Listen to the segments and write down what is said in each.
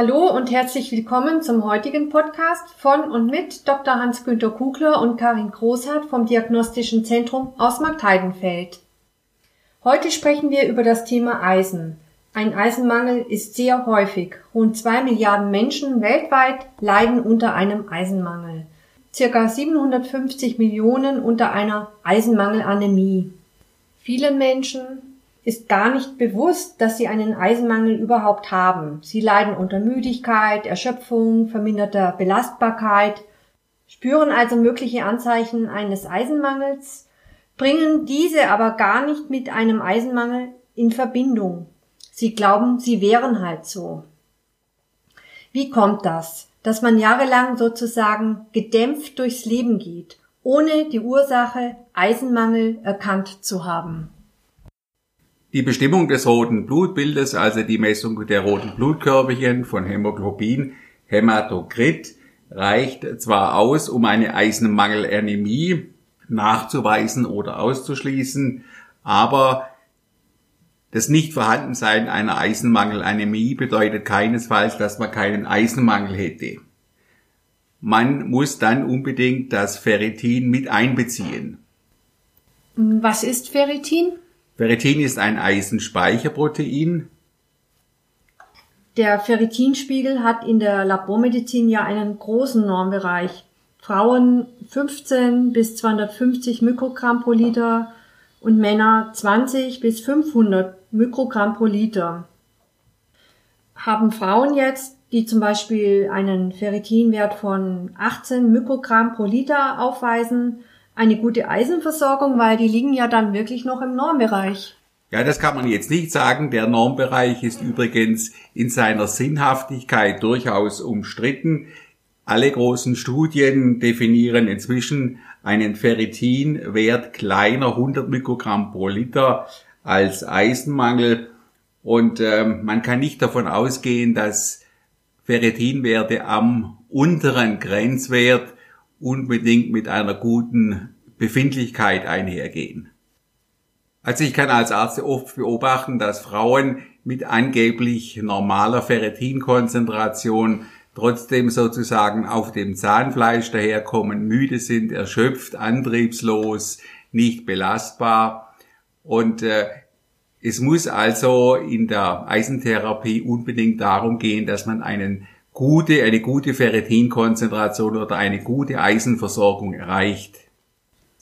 Hallo und herzlich willkommen zum heutigen Podcast von und mit Dr. Hans-Günter Kugler und Karin Großhardt vom Diagnostischen Zentrum aus Marktheidenfeld. Heute sprechen wir über das Thema Eisen. Ein Eisenmangel ist sehr häufig. Rund zwei Milliarden Menschen weltweit leiden unter einem Eisenmangel. Circa 750 Millionen unter einer Eisenmangelanämie. Vielen Menschen ist gar nicht bewusst, dass sie einen Eisenmangel überhaupt haben. Sie leiden unter Müdigkeit, Erschöpfung, verminderter Belastbarkeit, spüren also mögliche Anzeichen eines Eisenmangels, bringen diese aber gar nicht mit einem Eisenmangel in Verbindung. Sie glauben, sie wären halt so. Wie kommt das, dass man jahrelang sozusagen gedämpft durchs Leben geht, ohne die Ursache Eisenmangel erkannt zu haben? Die Bestimmung des roten Blutbildes, also die Messung der roten Blutkörperchen von Hämoglobin, Hämatokrit, reicht zwar aus, um eine Eisenmangelanämie nachzuweisen oder auszuschließen, aber das Nichtvorhandensein einer Eisenmangelanämie bedeutet keinesfalls, dass man keinen Eisenmangel hätte. Man muss dann unbedingt das Ferritin mit einbeziehen. Was ist Ferritin? Ferritin ist ein Eisenspeicherprotein. Der Ferritinspiegel hat in der Labormedizin ja einen großen Normbereich. Frauen 15 bis 250 Mikrogramm pro Liter und Männer 20 bis 500 Mikrogramm pro Liter. Haben Frauen jetzt, die zum Beispiel einen Ferritinwert von 18 Mikrogramm pro Liter aufweisen, eine gute Eisenversorgung, weil die liegen ja dann wirklich noch im Normbereich. Ja, das kann man jetzt nicht sagen. Der Normbereich ist übrigens in seiner Sinnhaftigkeit durchaus umstritten. Alle großen Studien definieren inzwischen einen Ferritinwert kleiner 100 Mikrogramm pro Liter als Eisenmangel. Und äh, man kann nicht davon ausgehen, dass Ferritinwerte am unteren Grenzwert unbedingt mit einer guten Befindlichkeit einhergehen. Also ich kann als Arzt oft beobachten, dass Frauen mit angeblich normaler Ferritinkonzentration trotzdem sozusagen auf dem Zahnfleisch daherkommen, müde sind, erschöpft, antriebslos, nicht belastbar. Und äh, es muss also in der Eisentherapie unbedingt darum gehen, dass man einen gute, eine gute Ferritinkonzentration oder eine gute Eisenversorgung erreicht.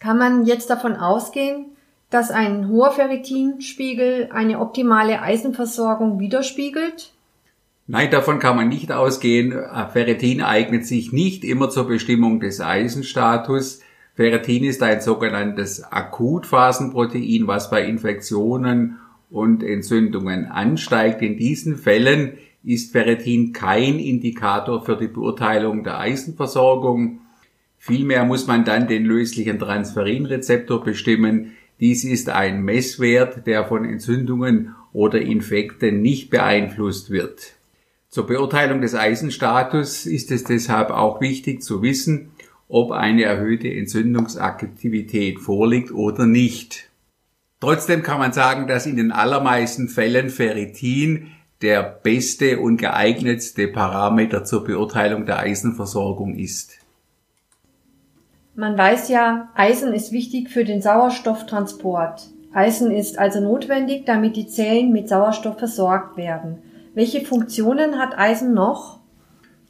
Kann man jetzt davon ausgehen, dass ein hoher Ferritinspiegel eine optimale Eisenversorgung widerspiegelt? Nein, davon kann man nicht ausgehen. Ferritin eignet sich nicht immer zur Bestimmung des Eisenstatus. Ferritin ist ein sogenanntes Akutphasenprotein, was bei Infektionen und Entzündungen ansteigt. In diesen Fällen ist Ferritin kein Indikator für die Beurteilung der Eisenversorgung. Vielmehr muss man dann den löslichen Transferinrezeptor bestimmen. Dies ist ein Messwert, der von Entzündungen oder Infekten nicht beeinflusst wird. Zur Beurteilung des Eisenstatus ist es deshalb auch wichtig zu wissen, ob eine erhöhte Entzündungsaktivität vorliegt oder nicht. Trotzdem kann man sagen, dass in den allermeisten Fällen Ferritin der beste und geeignetste Parameter zur Beurteilung der Eisenversorgung ist. Man weiß ja, Eisen ist wichtig für den Sauerstofftransport. Eisen ist also notwendig, damit die Zellen mit Sauerstoff versorgt werden. Welche Funktionen hat Eisen noch?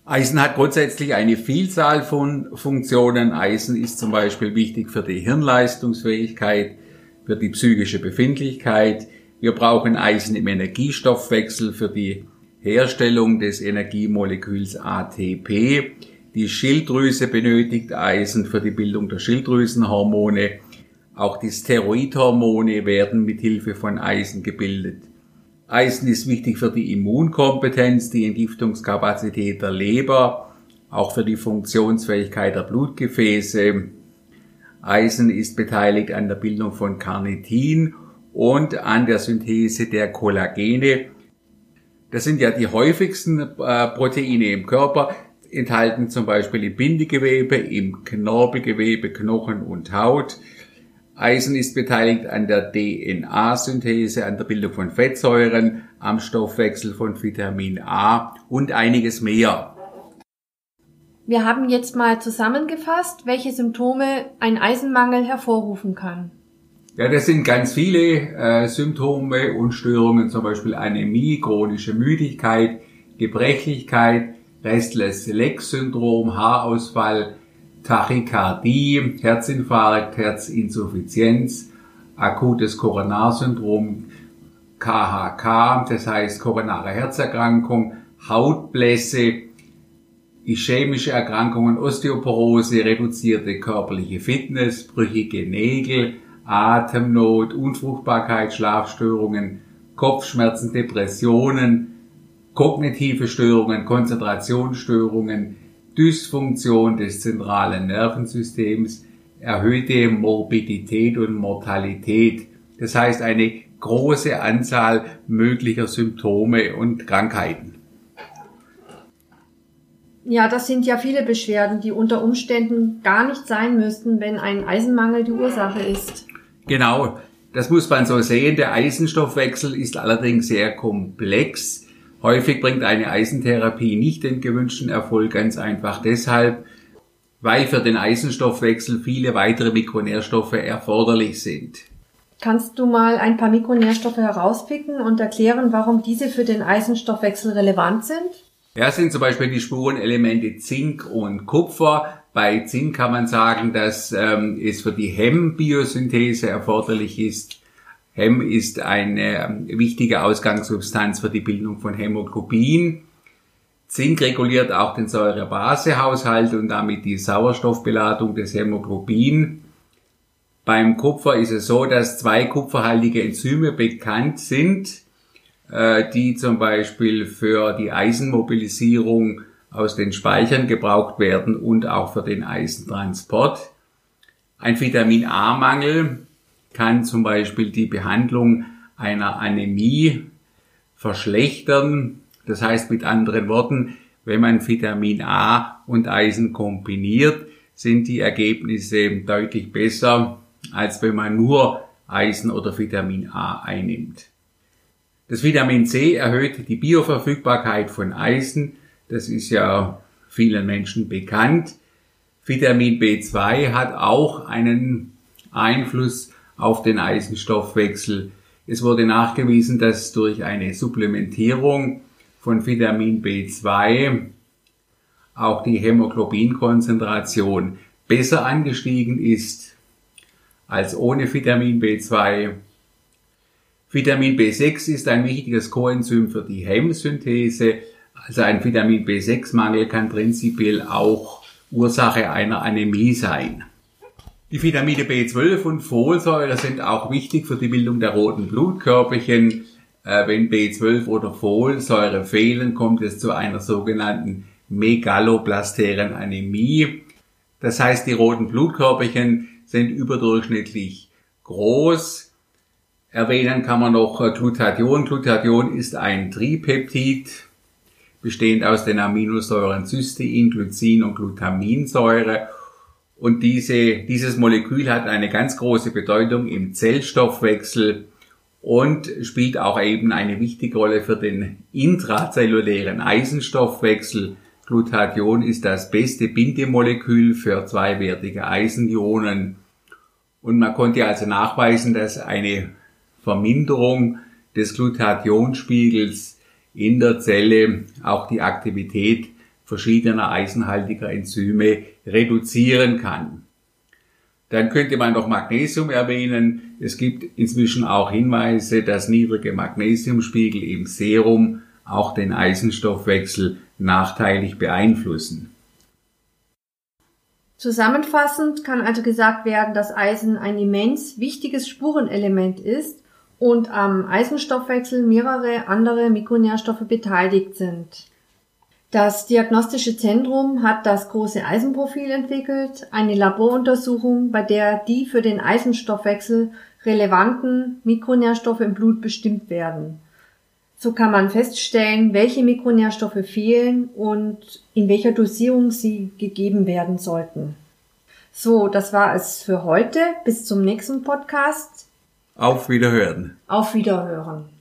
Eisen hat grundsätzlich eine Vielzahl von Funktionen. Eisen ist zum Beispiel wichtig für die Hirnleistungsfähigkeit, für die psychische Befindlichkeit, wir brauchen Eisen im Energiestoffwechsel für die Herstellung des Energiemoleküls ATP. Die Schilddrüse benötigt Eisen für die Bildung der Schilddrüsenhormone. Auch die Steroidhormone werden mit Hilfe von Eisen gebildet. Eisen ist wichtig für die Immunkompetenz, die Entgiftungskapazität der Leber, auch für die Funktionsfähigkeit der Blutgefäße. Eisen ist beteiligt an der Bildung von Carnitin und an der Synthese der Kollagene. Das sind ja die häufigsten äh, Proteine im Körper, enthalten zum Beispiel im Bindegewebe, im Knorpelgewebe, Knochen und Haut. Eisen ist beteiligt an der DNA-Synthese, an der Bildung von Fettsäuren, am Stoffwechsel von Vitamin A und einiges mehr. Wir haben jetzt mal zusammengefasst, welche Symptome ein Eisenmangel hervorrufen kann. Ja, das sind ganz viele äh, Symptome und Störungen, zum Beispiel Anämie, chronische Müdigkeit, Gebrechlichkeit, Restless Leg Syndrom, Haarausfall, Tachykardie, Herzinfarkt, Herzinsuffizienz, akutes Koronarsyndrom, KHK, das heißt koronare Herzerkrankung, Hautblässe, ischämische Erkrankungen, Osteoporose, reduzierte körperliche Fitness, brüchige Nägel, Atemnot, Unfruchtbarkeit, Schlafstörungen, Kopfschmerzen, Depressionen, kognitive Störungen, Konzentrationsstörungen, Dysfunktion des zentralen Nervensystems, erhöhte Morbidität und Mortalität. Das heißt eine große Anzahl möglicher Symptome und Krankheiten. Ja, das sind ja viele Beschwerden, die unter Umständen gar nicht sein müssten, wenn ein Eisenmangel die Ursache ist. Genau, das muss man so sehen. Der Eisenstoffwechsel ist allerdings sehr komplex. Häufig bringt eine Eisentherapie nicht den gewünschten Erfolg, ganz einfach deshalb, weil für den Eisenstoffwechsel viele weitere Mikronährstoffe erforderlich sind. Kannst du mal ein paar Mikronährstoffe herauspicken und erklären, warum diese für den Eisenstoffwechsel relevant sind? Ja, sind zum Beispiel die Spurenelemente Zink und Kupfer. Bei Zink kann man sagen, dass ähm, es für die Hemmbiosynthese erforderlich ist, Hem ist eine ähm, wichtige Ausgangssubstanz für die Bildung von Hämoglobin. Zink reguliert auch den Säure-Base-Haushalt und damit die Sauerstoffbeladung des Hämoglobin. Beim Kupfer ist es so, dass zwei kupferhaltige Enzyme bekannt sind, äh, die zum Beispiel für die Eisenmobilisierung aus den Speichern gebraucht werden und auch für den Eisentransport. Ein Vitamin A-Mangel kann zum Beispiel die Behandlung einer Anämie verschlechtern. Das heißt mit anderen Worten, wenn man Vitamin A und Eisen kombiniert, sind die Ergebnisse deutlich besser, als wenn man nur Eisen oder Vitamin A einnimmt. Das Vitamin C erhöht die Bioverfügbarkeit von Eisen. Das ist ja vielen Menschen bekannt. Vitamin B2 hat auch einen Einfluss auf den Eisenstoffwechsel. Es wurde nachgewiesen, dass durch eine Supplementierung von Vitamin B2 auch die Hämoglobinkonzentration besser angestiegen ist als ohne Vitamin B2. Vitamin B6 ist ein wichtiges Coenzym für die Hemmsynthese. Also ein Vitamin B6-Mangel kann prinzipiell auch Ursache einer Anämie sein. Die Vitamine B12 und Folsäure sind auch wichtig für die Bildung der roten Blutkörperchen. Äh, wenn B12 oder Folsäure fehlen, kommt es zu einer sogenannten megaloblasteren Anämie. Das heißt, die roten Blutkörperchen sind überdurchschnittlich groß. Erwähnen kann man noch Glutathion. Glutathion ist ein Tripeptid, bestehend aus den Aminosäuren Cystein, Glycin und Glutaminsäure und diese, dieses Molekül hat eine ganz große Bedeutung im Zellstoffwechsel und spielt auch eben eine wichtige Rolle für den intrazellulären Eisenstoffwechsel. Glutathion ist das beste Bindemolekül für zweiwertige Eisenionen. Und man konnte also nachweisen, dass eine Verminderung des Glutathionspiegels in der Zelle auch die Aktivität verschiedener eisenhaltiger Enzyme reduzieren kann. Dann könnte man noch Magnesium erwähnen. Es gibt inzwischen auch Hinweise, dass niedrige Magnesiumspiegel im Serum auch den Eisenstoffwechsel nachteilig beeinflussen. Zusammenfassend kann also gesagt werden, dass Eisen ein immens wichtiges Spurenelement ist und am Eisenstoffwechsel mehrere andere Mikronährstoffe beteiligt sind. Das Diagnostische Zentrum hat das große Eisenprofil entwickelt, eine Laboruntersuchung, bei der die für den Eisenstoffwechsel relevanten Mikronährstoffe im Blut bestimmt werden. So kann man feststellen, welche Mikronährstoffe fehlen und in welcher Dosierung sie gegeben werden sollten. So, das war es für heute. Bis zum nächsten Podcast. Auf Wiederhören. Auf Wiederhören.